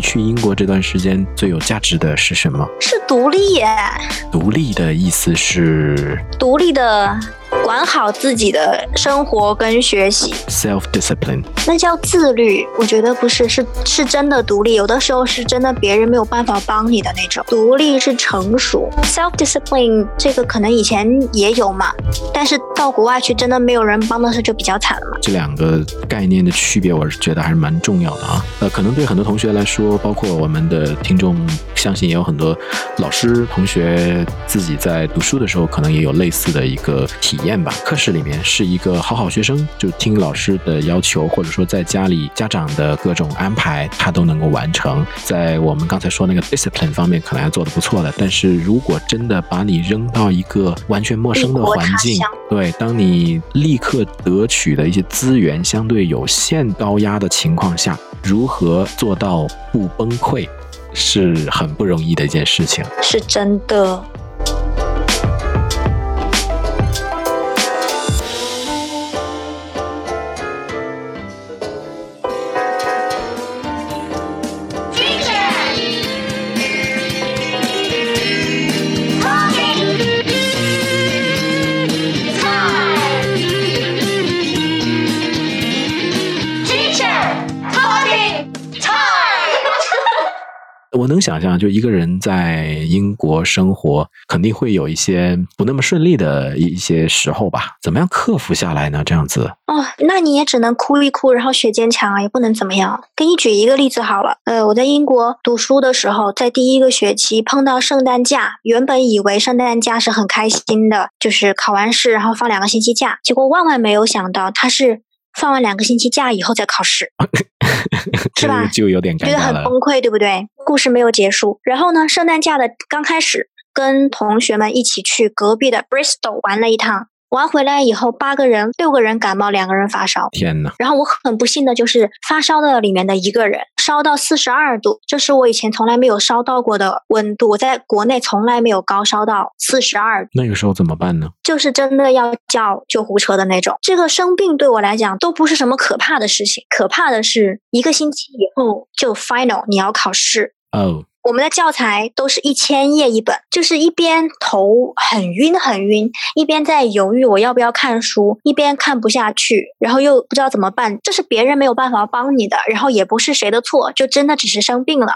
去英国这段时间最有价值的是什么？是独立耶。独立的意思是独立的。管好自己的生活跟学习，self discipline，那叫自律。我觉得不是，是是真的独立。有的时候是真的别人没有办法帮你的那种。独立是成熟，self discipline 这个可能以前也有嘛，但是到国外去真的没有人帮的时候就比较惨了嘛。这两个概念的区别，我是觉得还是蛮重要的啊。呃，可能对很多同学来说，包括我们的听众，相信也有很多老师同学自己在读书的时候，可能也有类似的一个体验。吧，课室里面是一个好好学生，就听老师的要求，或者说在家里家长的各种安排，他都能够完成。在我们刚才说那个 discipline 方面，可能还做得不错的。但是如果真的把你扔到一个完全陌生的环境，对，当你立刻得取的一些资源相对有限、高压的情况下，如何做到不崩溃，是很不容易的一件事情。是真的。想象，就一个人在英国生活，肯定会有一些不那么顺利的一些时候吧？怎么样克服下来呢？这样子哦，那你也只能哭一哭，然后学坚强啊，也不能怎么样。给你举一个例子好了，呃，我在英国读书的时候，在第一个学期碰到圣诞假，原本以为圣诞假是很开心的，就是考完试然后放两个星期假，结果万万没有想到，他是放完两个星期假以后再考试。是吧？就有点觉得很崩溃，对不对？故事没有结束。然后呢，圣诞假的刚开始，跟同学们一起去隔壁的 Bristol 玩了一趟。玩回来以后，八个人，六个人感冒，两个人发烧。天呐！然后我很不幸的就是发烧的里面的一个人，烧到四十二度，这是我以前从来没有烧到过的温度。我在国内从来没有高烧到四十二。那个时候怎么办呢？就是真的要叫救护车的那种。这个生病对我来讲都不是什么可怕的事情，可怕的是一个星期以后就 final，你要考试。哦。我们的教材都是一千页一本，就是一边头很晕很晕，一边在犹豫我要不要看书，一边看不下去，然后又不知道怎么办。这是别人没有办法帮你的，然后也不是谁的错，就真的只是生病了，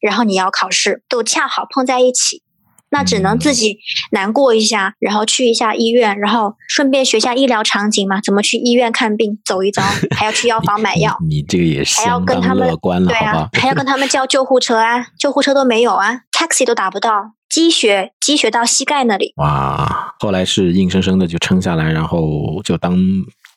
然后你要考试，都恰好碰在一起。那只能自己难过一下，然后去一下医院，然后顺便学下医疗场景嘛，怎么去医院看病，走一遭，还要去药房买药。你这个也是 还要跟他们乐观了，对啊，还要跟他们叫救护车啊，救护车都没有啊，taxi 都打不到，积雪积雪到膝盖那里。哇，后来是硬生生的就撑下来，然后就当。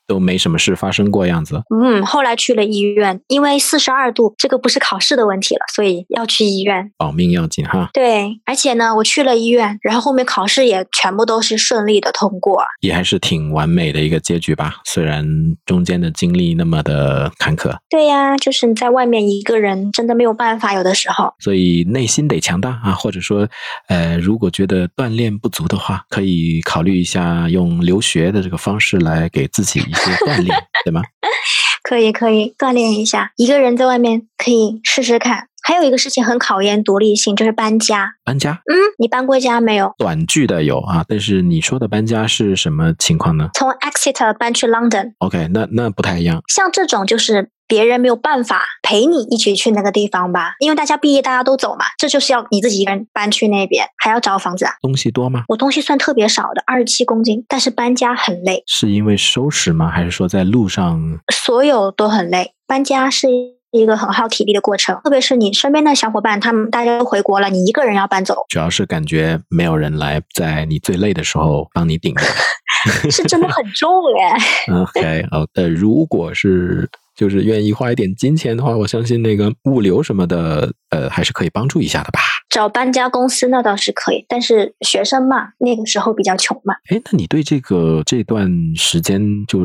都没什么事发生过样子。嗯，后来去了医院，因为四十二度，这个不是考试的问题了，所以要去医院，保命要紧哈。对，而且呢，我去了医院，然后后面考试也全部都是顺利的通过，也还是挺完美的一个结局吧。虽然中间的经历那么的坎坷。对呀，就是你在外面一个人，真的没有办法，有的时候。所以内心得强大啊，或者说，呃，如果觉得锻炼不足的话，可以考虑一下用留学的这个方式来给自己。一些锻炼，对吗？可以，可以锻炼一下。一个人在外面可以试试看。还有一个事情很考验独立性，就是搬家。搬家？嗯，你搬过家没有？短句的有啊，但是你说的搬家是什么情况呢？从 Exeter 搬去 London。OK，那那不太一样。像这种就是。别人没有办法陪你一起去那个地方吧，因为大家毕业大家都走嘛，这就是要你自己一个人搬去那边，还要找房子啊。东西多吗？我东西算特别少的，二十七公斤，但是搬家很累。是因为收拾吗？还是说在路上？所有都很累，搬家是一个很耗体力的过程，特别是你身边的小伙伴，他们大家都回国了，你一个人要搬走，主要是感觉没有人来在你最累的时候帮你顶着，是真的很重哎。OK，好的，如果是。就是愿意花一点金钱的话，我相信那个物流什么的，呃，还是可以帮助一下的吧。找搬家公司那倒是可以，但是学生嘛，那个时候比较穷嘛。哎，那你对这个这段时间就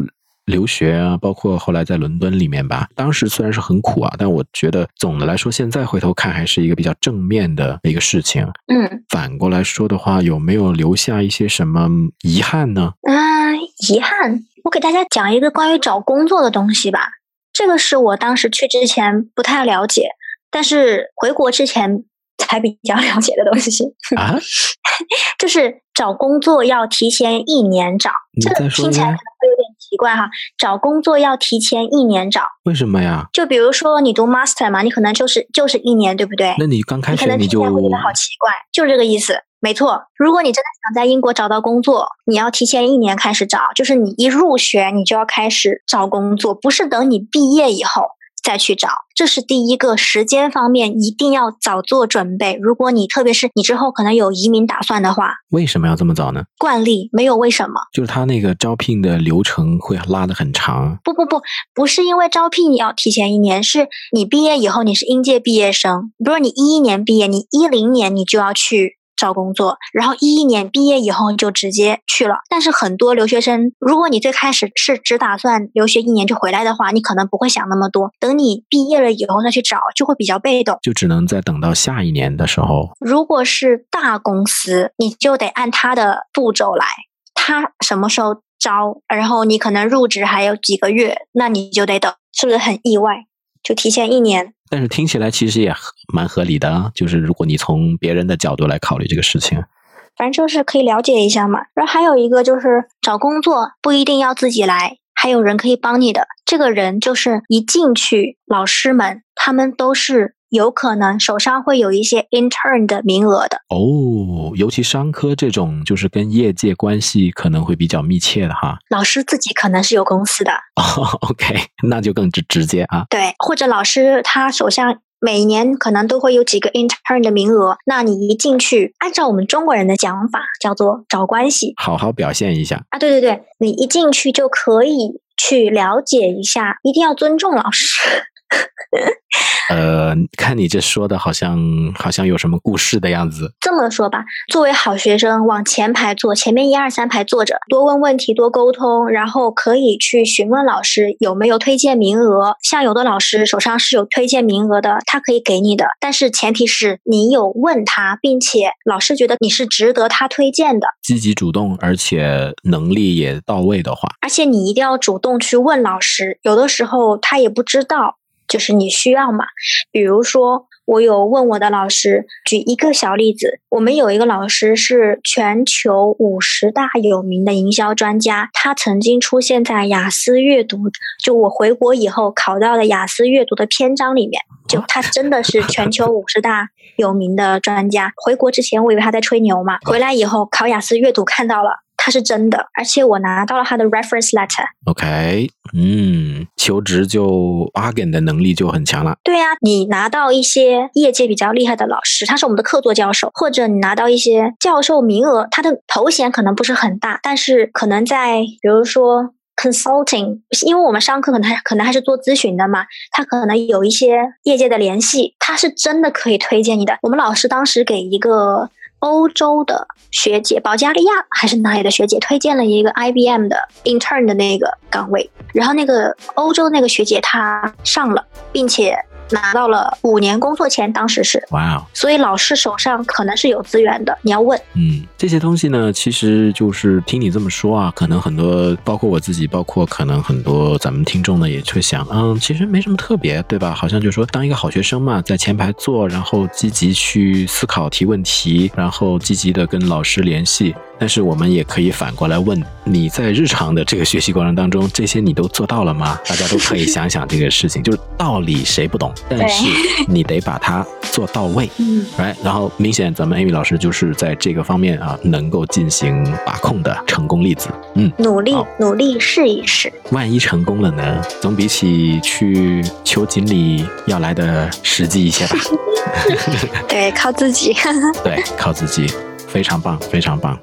留学啊，包括后来在伦敦里面吧，当时虽然是很苦啊，但我觉得总的来说，现在回头看还是一个比较正面的一个事情。嗯，反过来说的话，有没有留下一些什么遗憾呢？啊，遗憾，我给大家讲一个关于找工作的东西吧。这个是我当时去之前不太了解，但是回国之前才比较了解的东西啊，就是找工作要提前一年找，这个听起来可能会怪哈。找工作要提前一年找，为什么呀？就比如说你读 master 嘛，你可能就是就是一年，对不对？那你刚开始你就会觉得好奇怪，就是这个意思。没错，如果你真的想在英国找到工作，你要提前一年开始找，就是你一入学你就要开始找工作，不是等你毕业以后。再去找，这是第一个时间方面一定要早做准备。如果你特别是你之后可能有移民打算的话，为什么要这么早呢？惯例没有为什么，就是他那个招聘的流程会拉得很长。不不不，不是因为招聘你要提前一年，是你毕业以后你是应届毕业生，比如你一一年毕业，你一零年你就要去。找工作，然后一一年毕业以后就直接去了。但是很多留学生，如果你最开始是只打算留学一年就回来的话，你可能不会想那么多。等你毕业了以后再去找，就会比较被动，就只能再等到下一年的时候。如果是大公司，你就得按他的步骤来，他什么时候招，然后你可能入职还有几个月，那你就得等，是不是很意外？就提前一年。但是听起来其实也蛮合理的，就是如果你从别人的角度来考虑这个事情，反正就是可以了解一下嘛。然后还有一个就是找工作不一定要自己来，还有人可以帮你的。这个人就是一进去，老师们他们都是。有可能手上会有一些 intern 的名额的哦，尤其商科这种，就是跟业界关系可能会比较密切的哈。老师自己可能是有公司的哦，OK，那就更直直接啊。对，或者老师他手上每年可能都会有几个 intern 的名额，那你一进去，按照我们中国人的讲法，叫做找关系，好好表现一下啊。对对对，你一进去就可以去了解一下，一定要尊重老师。呃，看你这说的好像好像有什么故事的样子。这么说吧，作为好学生，往前排坐，前面一二三排坐着，多问问题，多沟通，然后可以去询问老师有没有推荐名额。像有的老师手上是有推荐名额的，他可以给你的，但是前提是你有问他，并且老师觉得你是值得他推荐的，积极主动，而且能力也到位的话，而且你一定要主动去问老师，有的时候他也不知道。就是你需要嘛？比如说，我有问我的老师，举一个小例子，我们有一个老师是全球五十大有名的营销专家，他曾经出现在雅思阅读，就我回国以后考到的雅思阅读的篇章里面，就他真的是全球五十大有名的专家。回国之前，我以为他在吹牛嘛，回来以后考雅思阅读看到了。他是真的，而且我拿到了他的 reference letter。OK，嗯，求职就 bargain 的能力就很强了。对呀，你拿到一些业界比较厉害的老师，他是我们的客座教授，或者你拿到一些教授名额，他的头衔可能不是很大，但是可能在比如说 consulting，因为我们上课可能还可能还是做咨询的嘛，他可能有一些业界的联系，他是真的可以推荐你的。我们老师当时给一个。欧洲的学姐，保加利亚还是哪里的学姐推荐了一个 IBM 的 intern 的那个岗位，然后那个欧洲那个学姐她上了，并且。拿到了五年工作签，当时是哇哦，所以老师手上可能是有资源的，你要问。嗯，这些东西呢，其实就是听你这么说啊，可能很多，包括我自己，包括可能很多咱们听众呢，也会想，嗯，其实没什么特别，对吧？好像就说当一个好学生嘛，在前排坐，然后积极去思考、提问题，然后积极的跟老师联系。但是我们也可以反过来问，你在日常的这个学习过程当中，这些你都做到了吗？大家都可以想想这个事情，就是道理谁不懂，但是你得把它做到位，嗯，来，然后明显咱们 Amy 老师就是在这个方面啊，能够进行把控的成功例子，嗯，努力努力试一试，万一成功了呢？总比起去求锦鲤要来的实际一些吧。对，靠自己。对，靠自己。非常棒，非常棒。